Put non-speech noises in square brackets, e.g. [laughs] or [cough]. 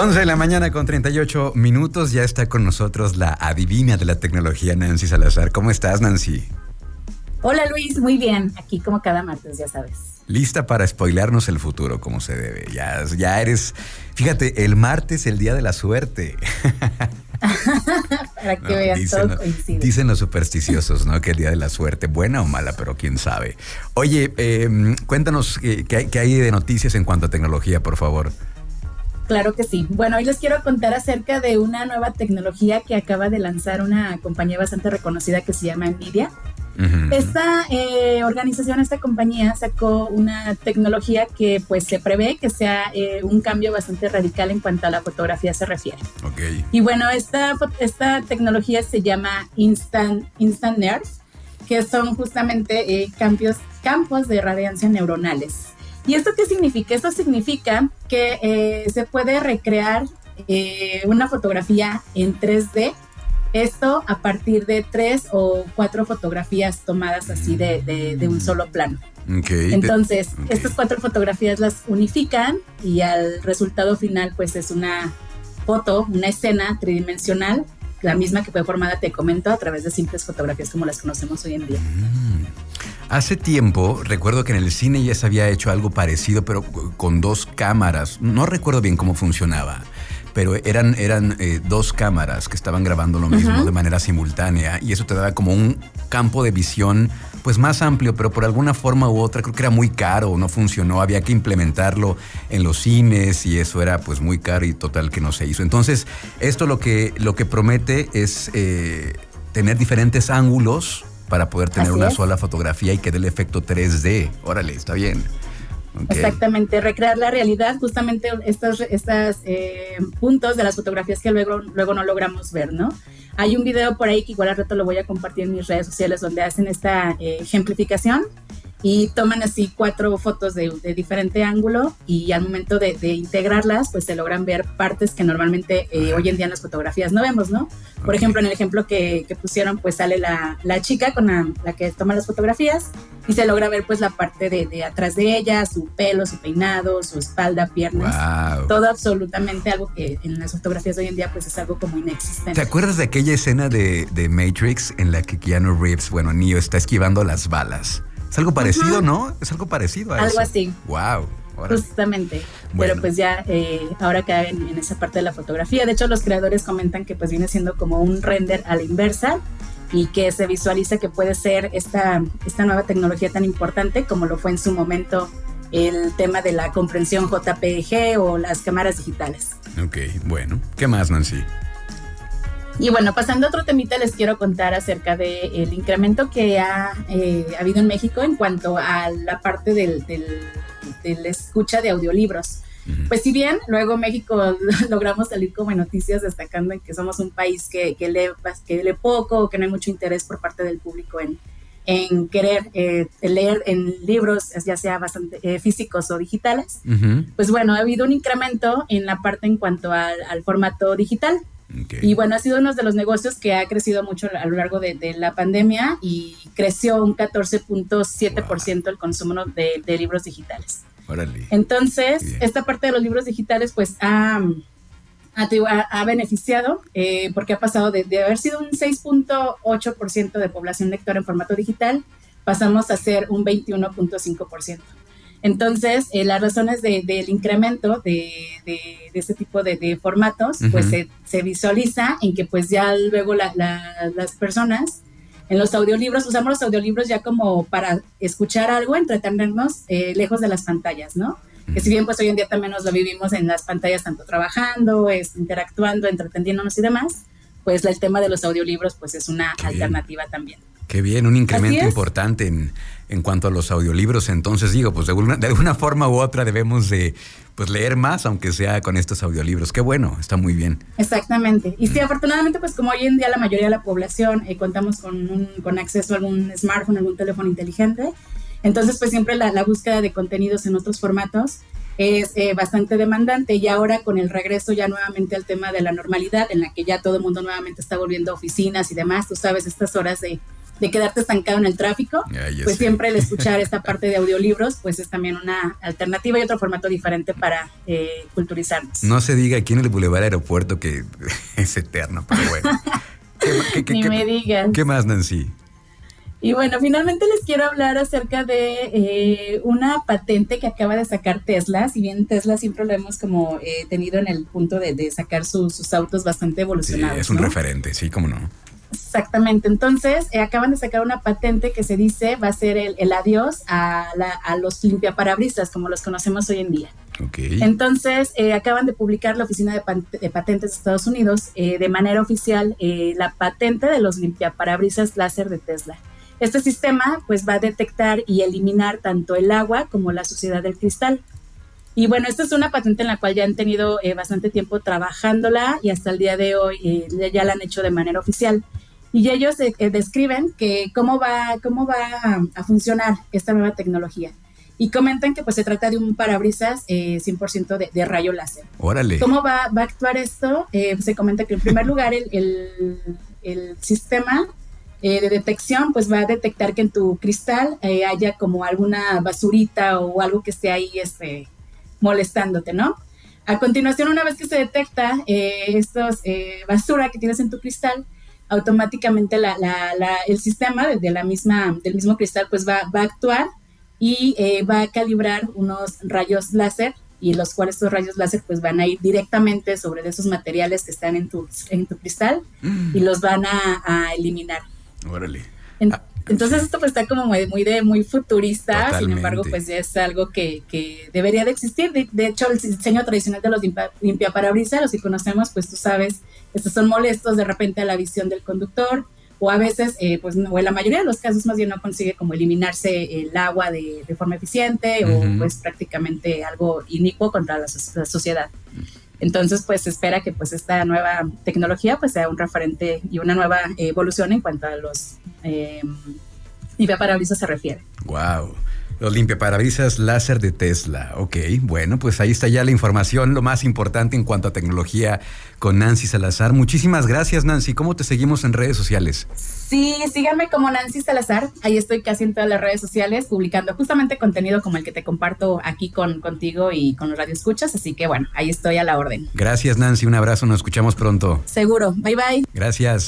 11 de la mañana con 38 minutos. Ya está con nosotros la adivina de la tecnología, Nancy Salazar. ¿Cómo estás, Nancy? Hola, Luis. Muy bien. Aquí como cada martes, ya sabes. Lista para spoilarnos el futuro como se debe. Ya, ya eres. Fíjate, el martes, el día de la suerte. [laughs] para que vean, dicen, todo coincide. Dicen los supersticiosos, ¿no? Que el día de la suerte, buena o mala, pero quién sabe. Oye, em, cuéntanos eh, qué hay de noticias en cuanto a tecnología, por favor. Claro que sí. Bueno, hoy les quiero contar acerca de una nueva tecnología que acaba de lanzar una compañía bastante reconocida que se llama Nvidia. Esta eh, organización, esta compañía sacó una tecnología que pues se prevé que sea eh, un cambio bastante radical en cuanto a la fotografía se refiere. Okay. Y bueno, esta, esta tecnología se llama Instant, Instant Nerves, que son justamente eh, cambios, campos de radiancia neuronales. ¿Y esto qué significa? Esto significa que eh, se puede recrear eh, una fotografía en 3D. Esto a partir de tres o cuatro fotografías tomadas así de, un solo plano. Entonces, estas cuatro fotografías las unifican y al resultado final pues es una foto, una escena tridimensional, la misma que fue formada, te comento, a través de simples fotografías como las conocemos hoy en día. Mm. Hace tiempo, recuerdo que en el cine ya se había hecho algo parecido, pero con dos cámaras. No recuerdo bien cómo funcionaba pero eran, eran eh, dos cámaras que estaban grabando lo mismo de manera simultánea y eso te daba como un campo de visión pues más amplio, pero por alguna forma u otra creo que era muy caro, no funcionó, había que implementarlo en los cines y eso era pues muy caro y total que no se hizo. Entonces, esto lo que, lo que promete es eh, tener diferentes ángulos para poder tener una sola fotografía y que dé el efecto 3D. Órale, está bien. Exactamente, recrear la realidad, justamente estos, estos eh, puntos de las fotografías que luego, luego no logramos ver, ¿no? Hay un video por ahí que igual al rato lo voy a compartir en mis redes sociales donde hacen esta eh, ejemplificación y toman así cuatro fotos de, diferente ángulo y al momento de, integrarlas pues se logran ver partes que normalmente eh, hoy en día en las fotografías no vemos, ¿no? Por ejemplo, en el ejemplo que, pusieron pues sale la, chica con la, que toma las fotografías y se logra ver pues la parte de, atrás de ella, su pelo, su peinado, su espalda, piernas, todo absolutamente algo que en las fotografías de hoy en día pues es algo como inexistente. ¿Te acuerdas de aquella escena de, de Matrix en la que Keanu Reeves, bueno, Neo está esquivando las balas? Es algo parecido, ¿no? Es algo parecido a algo así. Wow. Justamente. Pero pues ya eh, ahora en, en, esa parte de la fotografía. De hecho, los creadores comentan que pues viene siendo como un render a la inversa y que se visualiza que puede ser esta, esta nueva tecnología tan importante como lo fue en su momento el tema de la comprensión JPG o las cámaras digitales. Ok, bueno. ¿Qué más, Nancy? Y bueno, pasando a otro temita, les quiero contar acerca del incremento que ha eh, habido en México en cuanto a la parte del, del, escucha de audiolibros. Pues si bien luego México [laughs] logramos salir como en noticias destacando en que somos un país que, que, lee, que lee poco, que no hay mucho interés por parte del público en, en querer eh, leer en libros, ya sea bastante eh, físicos o digitales, pues bueno, ha habido un incremento en la parte en cuanto al, al formato digital. Y bueno, ha sido uno de los negocios que ha crecido mucho a lo largo de, la pandemia y creció un 14.7% el consumo de, libros digitales. Entonces, esta parte de los libros digitales pues ha, ha, beneficiado eh, porque ha pasado de, de haber sido un 6.8% de población lectora en formato digital, pasamos a ser un 21.5%. Entonces, eh, las razones del incremento de, de, este tipo de, formatos, pues se, visualiza en que pues ya luego las personas en los audiolibros, usamos los audiolibros ya como para escuchar algo, entretenernos eh, lejos de las pantallas, ¿no? Que si bien pues hoy en día también nos lo vivimos en las pantallas, tanto trabajando, es, interactuando, entreteniéndonos y demás, pues el tema de los audiolibros pues es una alternativa también. Qué bien, un incremento importante en, en, cuanto a los audiolibros. Entonces digo, pues de alguna, de alguna, forma u otra debemos de pues leer más, aunque sea con estos audiolibros. Qué bueno, está muy bien. Exactamente. Y sí, afortunadamente, pues como hoy en día la mayoría de la población eh, contamos con, un, con acceso a algún smartphone, algún teléfono inteligente, entonces pues siempre la, la búsqueda de contenidos en otros formatos es eh, bastante demandante y ahora con el regreso ya nuevamente al tema de la normalidad en la que ya todo el mundo nuevamente está volviendo a oficinas y demás, tú sabes, estas horas de de quedarte estancado en el tráfico, pues siempre el escuchar esta [laughs] parte de audiolibros, pues es también una alternativa y otro formato diferente para eh, culturizarnos. No se diga aquí en el Boulevard Aeropuerto que [laughs] es eterno, pero bueno. [laughs] Ni me digas. ¿Qué más, Nancy? Y bueno, finalmente les quiero hablar acerca de eh, una patente que acaba de sacar Tesla. Si bien Tesla siempre lo hemos como eh, tenido en el punto de, sacar sus autos bastante evolucionados. Sí, es un referente, sí, cómo no. Exactamente. Entonces, eh, acaban de sacar una patente que se dice va a ser el, adiós a, los limpiaparabrisas, como los conocemos hoy en día. Okay. Entonces, eh, acaban de publicar la Oficina de, Patentes de Estados Unidos eh, de manera oficial la patente de los limpiaparabrisas láser de Tesla. Este sistema pues va a detectar y eliminar tanto el agua como la suciedad del cristal. Y bueno, esta es una patente en la cual ya han tenido bastante tiempo trabajándola y hasta el día de hoy ya la han hecho de manera oficial y ellos eh, eh, describen que cómo va, cómo va a, funcionar esta nueva tecnología. Y comentan que pues se trata de un parabrisas 100% eh, de, de, rayo láser. Órale. ¿Cómo va, va a actuar esto? se comenta que en primer lugar el, el, el sistema de detección pues va a detectar que en tu cristal haya como alguna basurita o algo que esté ahí este, molestándote, ¿no? A continuación, una vez que se detecta estos basura que tienes en tu cristal, automáticamente la, el sistema de, la misma, del mismo cristal pues va, va a actuar y eh, va a calibrar unos rayos láser y los cuales estos rayos láser pues van a ir directamente sobre esos materiales que están en tu, en tu cristal mm. y los van a, eliminar. Órale. Ah, entonces esto pues está como muy, muy de muy futurista, sin embargo pues ya es algo que, que debería de existir. De, hecho el diseño tradicional de los limpia, parabrisas, los que conocemos pues tú sabes, estos son molestos de repente a la visión del conductor o a veces eh, pues no, o en la mayoría de los casos más bien no consigue como eliminarse el agua de, forma eficiente o pues prácticamente algo inicuo contra la, la sociedad. Entonces, pues se espera que pues esta nueva tecnología pues sea un referente y una nueva evolución en cuanto a los eh, limpiaparabrisas se refiere. Wow. Los limpiaparabrisas láser de Tesla. Ok, bueno, pues ahí está ya la información, lo más importante en cuanto a tecnología con Nancy Salazar. Muchísimas gracias, Nancy. ¿Cómo te seguimos en redes sociales? Sí, síganme como Nancy Salazar. Ahí estoy casi en todas las redes sociales publicando justamente contenido como el que te comparto aquí con, contigo y con los radioescuchas. Así que bueno, ahí estoy a la orden. Gracias, Nancy. Un abrazo. Nos escuchamos pronto. Seguro. Bye bye. Gracias.